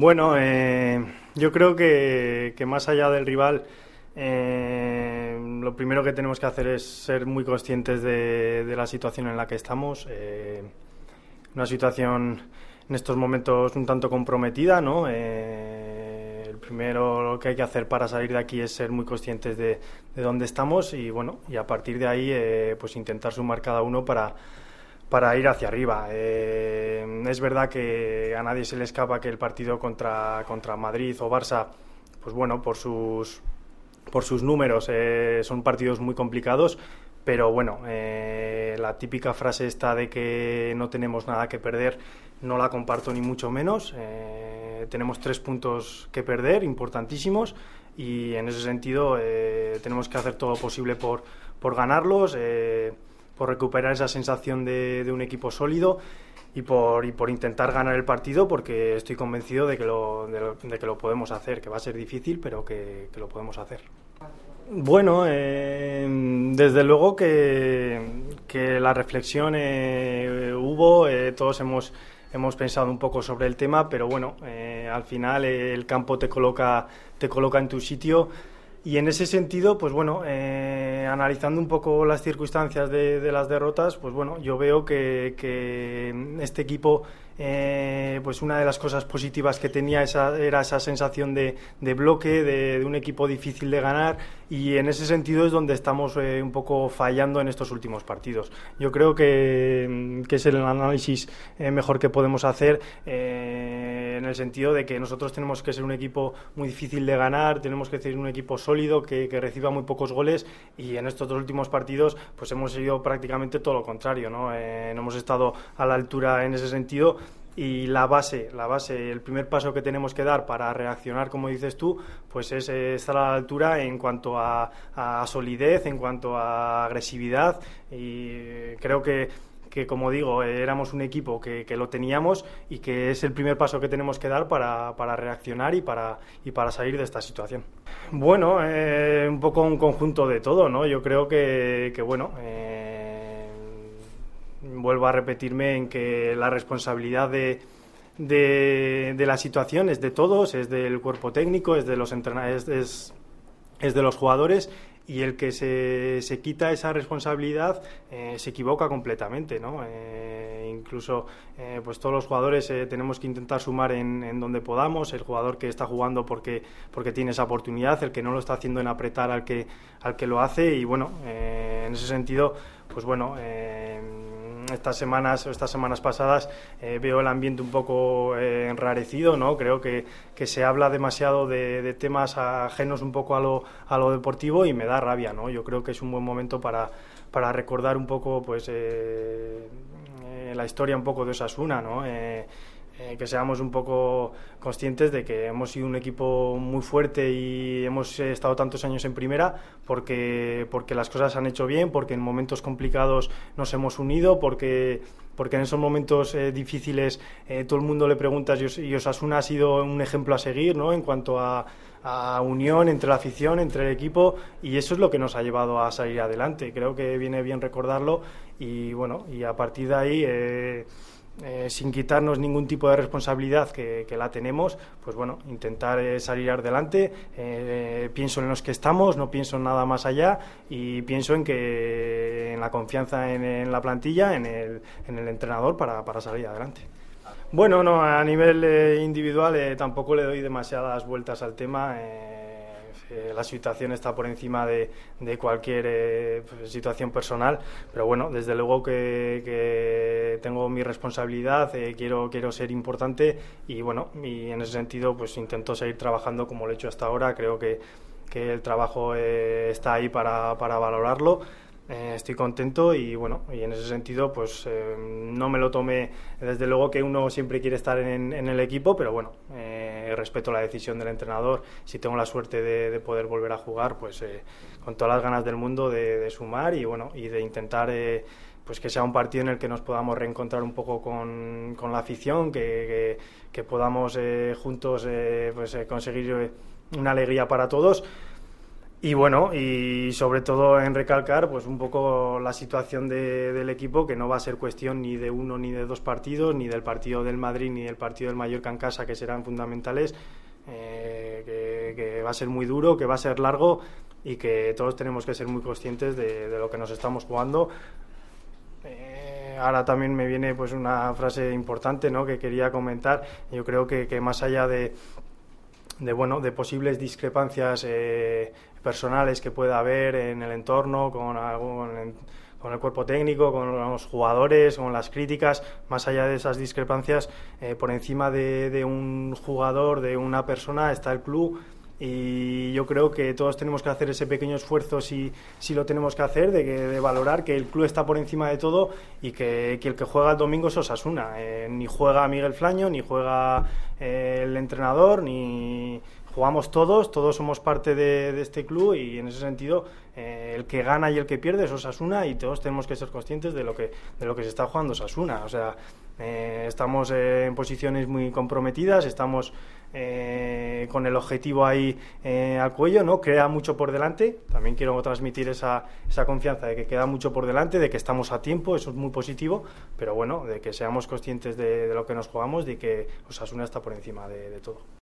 Bueno, eh, yo creo que, más allá del rival, eh, lo primero que tenemos que hacer es ser muy conscientes de, la situación en la que estamos. Eh, una situación en estos momentos un tanto comprometida, ¿no? el primero lo que hay que hacer para salir de aquí es ser muy conscientes de, de dónde estamos y bueno, y a partir de ahí pues intentar sumar cada uno para para ir hacia arriba. Eh, es verdad que a nadie se le escapa que el partido contra, contra Madrid o Barça, pues bueno, por sus, por sus números eh, son partidos muy complicados, pero bueno, eh, la típica frase esta de que no tenemos nada que perder no la comparto ni mucho menos. tenemos tres puntos que perder, importantísimos, y en ese sentido tenemos que hacer todo posible por, por ganarlos por recuperar esa sensación de, un equipo sólido y por, y por intentar ganar el partido porque estoy convencido de que lo, de, que lo podemos hacer, que va a ser difícil, pero que, lo podemos hacer. Bueno, eh, desde luego que, que la reflexión eh, hubo, eh, todos hemos, hemos pensado un poco sobre el tema, pero bueno, al final el campo te coloca, te coloca en tu sitio y en ese sentido, pues bueno, eh, analizando un poco las circunstancias de, las derrotas, pues bueno, yo veo que, que este equipo eh, pues una de las cosas positivas que tenía esa, era esa sensación de, bloque, de, un equipo difícil de ganar y en ese sentido es donde estamos eh, un poco fallando en estos últimos partidos. Yo creo que, es el análisis mejor que podemos hacer en el sentido de que nosotros tenemos que ser un equipo muy difícil de ganar, tenemos que ser un equipo sólido que, reciba muy pocos goles y en estos dos últimos partidos pues hemos sido prácticamente todo lo contrario, ¿no? no hemos estado a la altura en ese sentido y la base, la base, el primer paso que tenemos que dar para reaccionar, como dices tú, pues es estar a la altura en cuanto a, solidez, en cuanto a agresividad y creo que que como digo, éramos un equipo que, lo teníamos y que es el primer paso que tenemos que dar para, para reaccionar y para, y para salir de esta situación. Bueno, eh, un poco un conjunto de todo, ¿no? Yo creo que, que bueno, eh, vuelvo a repetirme en que la responsabilidad de, de, la situación es de todos, es del cuerpo técnico, es de los entrenadores, es, es, de los jugadores y el que se, se quita esa responsabilidad eh, se equivoca completamente, ¿no? Eh, incluso eh, pues todos los jugadores tenemos que intentar sumar en, en, donde podamos, el jugador que está jugando porque, porque tiene esa oportunidad, el que no lo está haciendo en apretar al que, al que lo hace y bueno, en ese sentido, pues bueno, estas semanas estas semanas pasadas eh, veo el ambiente un poco eh, enrarecido, ¿no? Creo que, que, se habla demasiado de, temas ajenos un poco a lo, a lo deportivo y me da rabia, ¿no? Yo creo que es un buen momento para, para recordar un poco, pues, eh, la historia un poco de Osasuna, ¿no? Eh, que seamos un poco conscientes de que hemos sido un equipo muy fuerte y hemos estado tantos años en primera porque, porque las cosas se han hecho bien, porque en momentos complicados nos hemos unido, porque, porque en esos momentos eh, difíciles eh, todo el mundo le pregunta y Osasuna ha sido un ejemplo a seguir ¿no? en cuanto a, a unión entre la afición, entre el equipo y eso es lo que nos ha llevado a salir adelante. Creo que viene bien recordarlo y bueno, y a partir de ahí eh, sin quitarnos ningún tipo de responsabilidad que, la tenemos, pues bueno, intentar eh, salir adelante. Eh, pienso en los que estamos, no pienso en nada más allá y pienso en que en la confianza en, la plantilla, en el, en el entrenador para, para, salir adelante. Bueno, no, a nivel individual tampoco le doy demasiadas vueltas al tema la situación está por encima de, cualquier eh, pues, situación personal, pero bueno, desde luego que, tengo mi responsabilidad, eh, quiero, quiero ser importante y bueno, y en ese sentido pues intento seguir trabajando como lo he hecho hasta ahora, creo que, que el trabajo eh, está ahí para, para valorarlo. estoy contento y bueno, y en ese sentido pues no me lo tomé, desde luego que uno siempre quiere estar en el equipo, pero bueno, respeto la decisión del entrenador. Si tengo la suerte de, poder volver a jugar, pues eh, con todas las ganas del mundo de, sumar y bueno y de intentar eh, pues que sea un partido en el que nos podamos reencontrar un poco con, con la afición, que, que, podamos eh, juntos pues, conseguir una alegría para todos. Y bueno, y sobre todo en recalcar pues un poco la situación del equipo, que no va a ser cuestión ni de uno ni de dos partidos, ni del partido del Madrid ni del partido del Mallorca en casa, que serán fundamentales, eh, que, va a ser muy duro, que va a ser largo y que todos tenemos que ser muy conscientes de, lo que nos estamos jugando. Eh, ahora también me viene pues una frase importante ¿no? que quería comentar. Yo creo que más allá de de bueno de posibles discrepancias eh, personales que pueda haber en el entorno con el cuerpo técnico, con los jugadores, con las críticas, más allá de esas discrepancias, eh, por encima de, un jugador, de una persona, está el club y yo creo que todos tenemos que hacer ese pequeño esfuerzo si, si lo tenemos que hacer, de, de valorar que el club está por encima de todo y que, que el que juega el domingo es Osasuna. Eh, ni juega Miguel Flaño, ni juega eh, el entrenador, ni jugamos todos, todos somos parte de, este club y en ese sentido eh, el que gana y el que pierde es Osasuna y todos tenemos que ser conscientes de lo que, de lo que se está jugando Osasuna. O sea, estamos en posiciones muy comprometidas, estamos eh, con el objetivo ahí eh, al cuello, ¿no? Queda mucho por delante. También quiero transmitir esa, esa confianza de que queda mucho por delante, de que estamos a tiempo, eso es muy positivo, pero bueno, de que seamos conscientes de, lo que nos jugamos, de que Osasuna está por encima de todo.